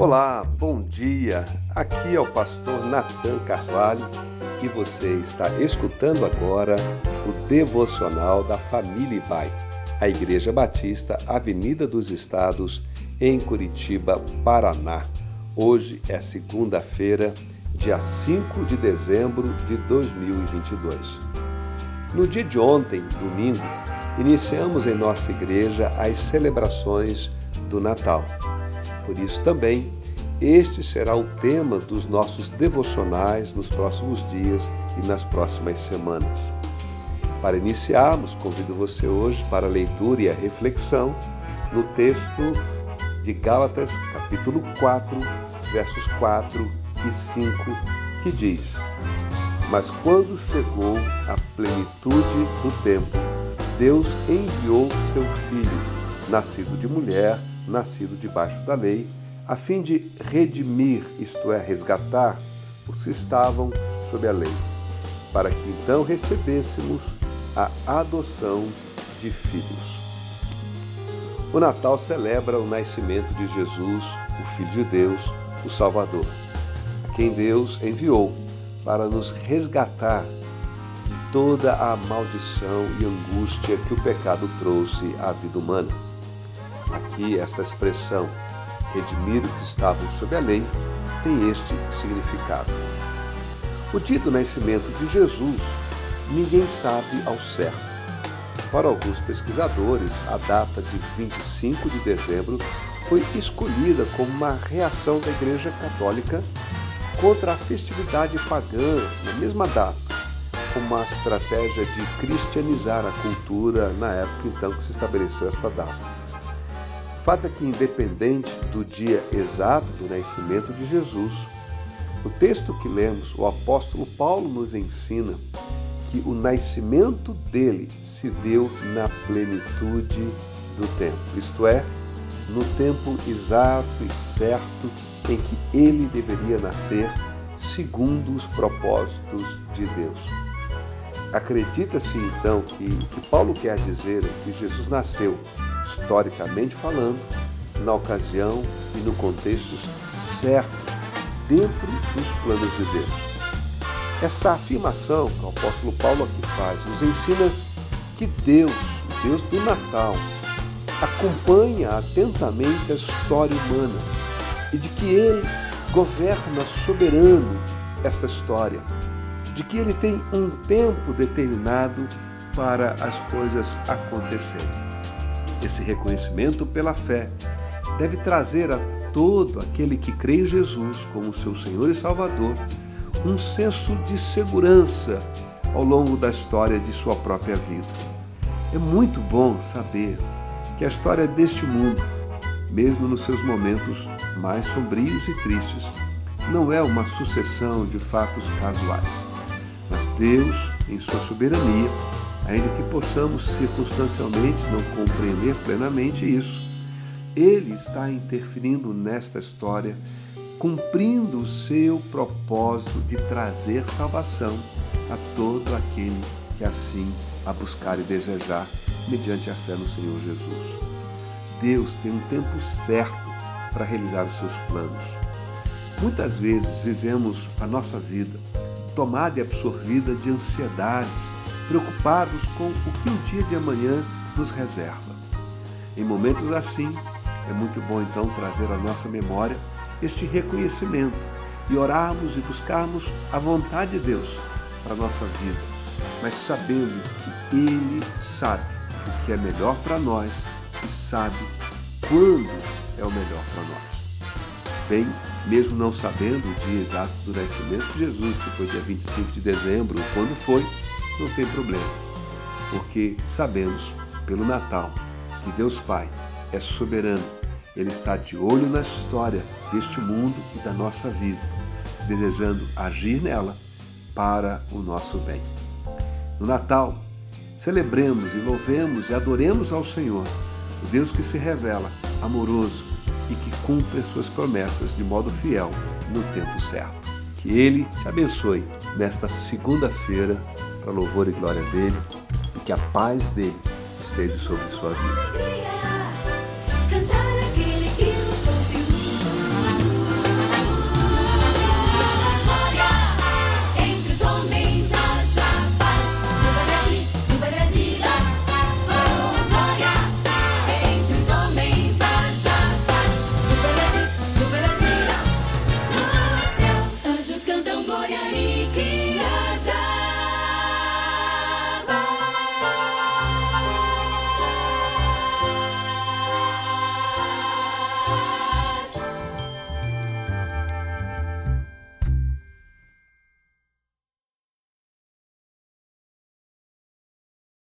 Olá, bom dia. Aqui é o pastor Nathan Carvalho e você está escutando agora o devocional da família Ibai, a Igreja Batista, Avenida dos Estados, em Curitiba, Paraná. Hoje é segunda-feira, dia 5 de dezembro de 2022. No dia de ontem, domingo, iniciamos em nossa igreja as celebrações do Natal. Por isso também, este será o tema dos nossos devocionais nos próximos dias e nas próximas semanas. Para iniciarmos, convido você hoje para a leitura e a reflexão no texto de Gálatas, capítulo 4, versos 4 e 5, que diz: Mas quando chegou a plenitude do tempo, Deus enviou seu filho, nascido de mulher, nascido debaixo da lei, a fim de redimir, isto é, resgatar, os que estavam sob a lei, para que então recebêssemos a adoção de filhos. O Natal celebra o nascimento de Jesus, o Filho de Deus, o Salvador, a quem Deus enviou para nos resgatar de toda a maldição e angústia que o pecado trouxe à vida humana. Aqui, essa expressão, redimir que estavam sob a lei, tem este significado. O dia do nascimento de Jesus, ninguém sabe ao certo. Para alguns pesquisadores, a data de 25 de dezembro foi escolhida como uma reação da Igreja Católica contra a festividade pagã na mesma data, como uma estratégia de cristianizar a cultura na época então que se estabeleceu esta data. Fato é que, independente do dia exato do nascimento de Jesus, o texto que lemos, o apóstolo Paulo nos ensina que o nascimento dele se deu na plenitude do tempo, isto é, no tempo exato e certo em que ele deveria nascer, segundo os propósitos de Deus. Acredita-se então que o que Paulo quer dizer é que Jesus nasceu, historicamente falando, na ocasião e no contexto certo, dentro dos planos de Deus. Essa afirmação que o apóstolo Paulo aqui faz nos ensina que Deus, o Deus do Natal, acompanha atentamente a história humana e de que ele governa soberano essa história, de que ele tem um tempo determinado para as coisas acontecerem. Esse reconhecimento pela fé deve trazer a todo aquele que crê em Jesus como seu Senhor e Salvador um senso de segurança ao longo da história de sua própria vida. É muito bom saber que a história deste mundo, mesmo nos seus momentos mais sombrios e tristes, não é uma sucessão de fatos casuais. Deus, em sua soberania, ainda que possamos circunstancialmente não compreender plenamente isso, Ele está interferindo nesta história, cumprindo o seu propósito de trazer salvação a todo aquele que assim a buscar e desejar mediante a fé no Senhor Jesus. Deus tem um tempo certo para realizar os seus planos. Muitas vezes vivemos a nossa vida tomada e absorvida de ansiedades, preocupados com o que o dia de amanhã nos reserva. Em momentos assim, é muito bom então trazer à nossa memória este reconhecimento e orarmos e buscarmos a vontade de Deus para a nossa vida, mas sabendo que Ele sabe o que é melhor para nós e sabe quando é o melhor para nós. Bem, mesmo não sabendo o dia exato do nascimento de Jesus, se foi dia 25 de dezembro ou quando foi, não tem problema, porque sabemos pelo Natal que Deus Pai é soberano, Ele está de olho na história deste mundo e da nossa vida, desejando agir nela para o nosso bem. No Natal, Celebremos e louvemos e adoremos ao Senhor, o Deus que se revela amoroso e que cumpre as suas promessas de modo fiel no tempo certo. Que Ele te abençoe nesta segunda-feira, para louvor e glória dele, e que a paz dele esteja sobre sua vida.